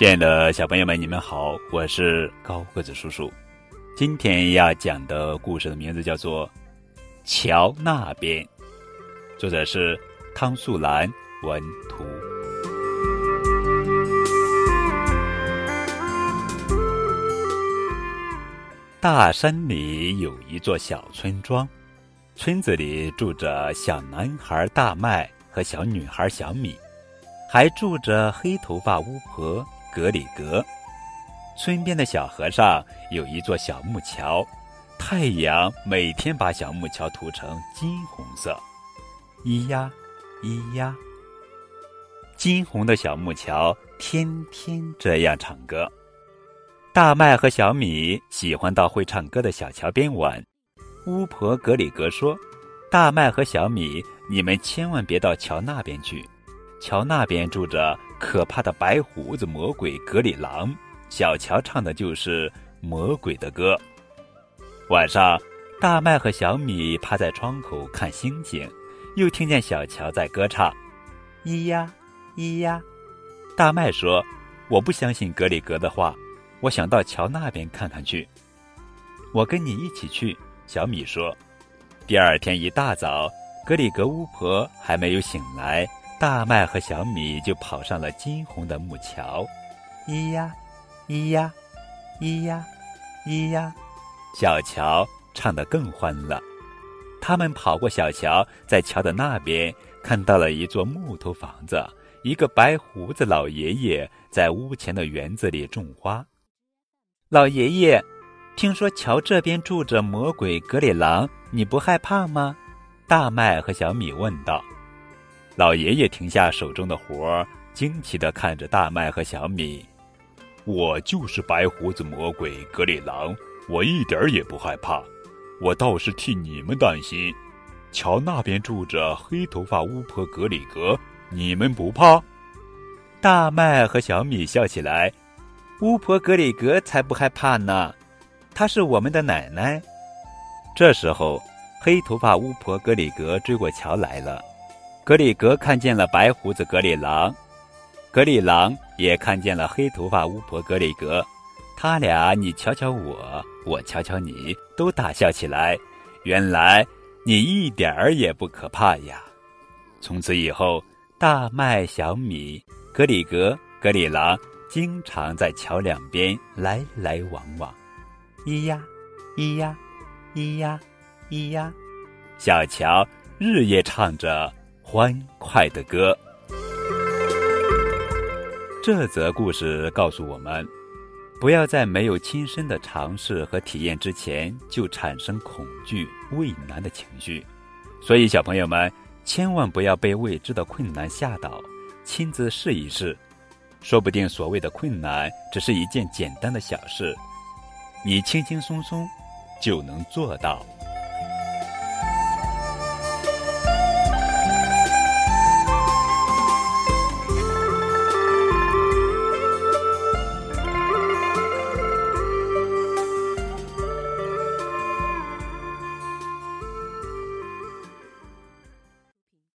亲爱的小朋友们，你们好，我是高个子叔叔。今天要讲的故事的名字叫做《桥那边》，作者是汤素兰文图。大山里有一座小村庄，村子里住着小男孩大麦和小女孩小米，还住着黑头发巫婆。格里格，村边的小河上有一座小木桥，太阳每天把小木桥涂成金红色。咿呀，咿呀，金红的小木桥天天这样唱歌。大麦和小米喜欢到会唱歌的小桥边玩。巫婆格里格说：“大麦和小米，你们千万别到桥那边去。”桥那边住着可怕的白胡子魔鬼格里狼，小乔唱的就是魔鬼的歌。晚上，大麦和小米趴在窗口看星星，又听见小乔在歌唱：“咿呀，咿呀。”大麦说：“我不相信格里格的话，我想到桥那边看看去。”我跟你一起去。小米说。第二天一大早，格里格巫婆还没有醒来。大麦和小米就跑上了金红的木桥，咿呀，咿呀，咿呀，咿呀，小乔唱得更欢了。他们跑过小桥，在桥的那边看到了一座木头房子，一个白胡子老爷爷在屋前的园子里种花。老爷爷，听说桥这边住着魔鬼格里狼，你不害怕吗？大麦和小米问道。老爷爷停下手中的活儿，惊奇地看着大麦和小米。我就是白胡子魔鬼格里狼，我一点儿也不害怕。我倒是替你们担心。桥那边住着黑头发巫婆格里格，你们不怕？大麦和小米笑起来。巫婆格里格才不害怕呢，她是我们的奶奶。这时候，黑头发巫婆格里格追过桥来了。格里格看见了白胡子格里狼，格里狼也看见了黑头发巫婆格里格，他俩你瞧瞧我，我瞧瞧你，都大笑起来。原来你一点儿也不可怕呀！从此以后，大麦、小米、格里格、格里狼经常在桥两边来来往往。咿呀，咿呀，咿呀，咿呀，小乔日夜唱着。欢快的歌。这则故事告诉我们，不要在没有亲身的尝试和体验之前就产生恐惧、畏难的情绪。所以，小朋友们千万不要被未知的困难吓倒，亲自试一试，说不定所谓的困难只是一件简单的小事，你轻轻松松就能做到。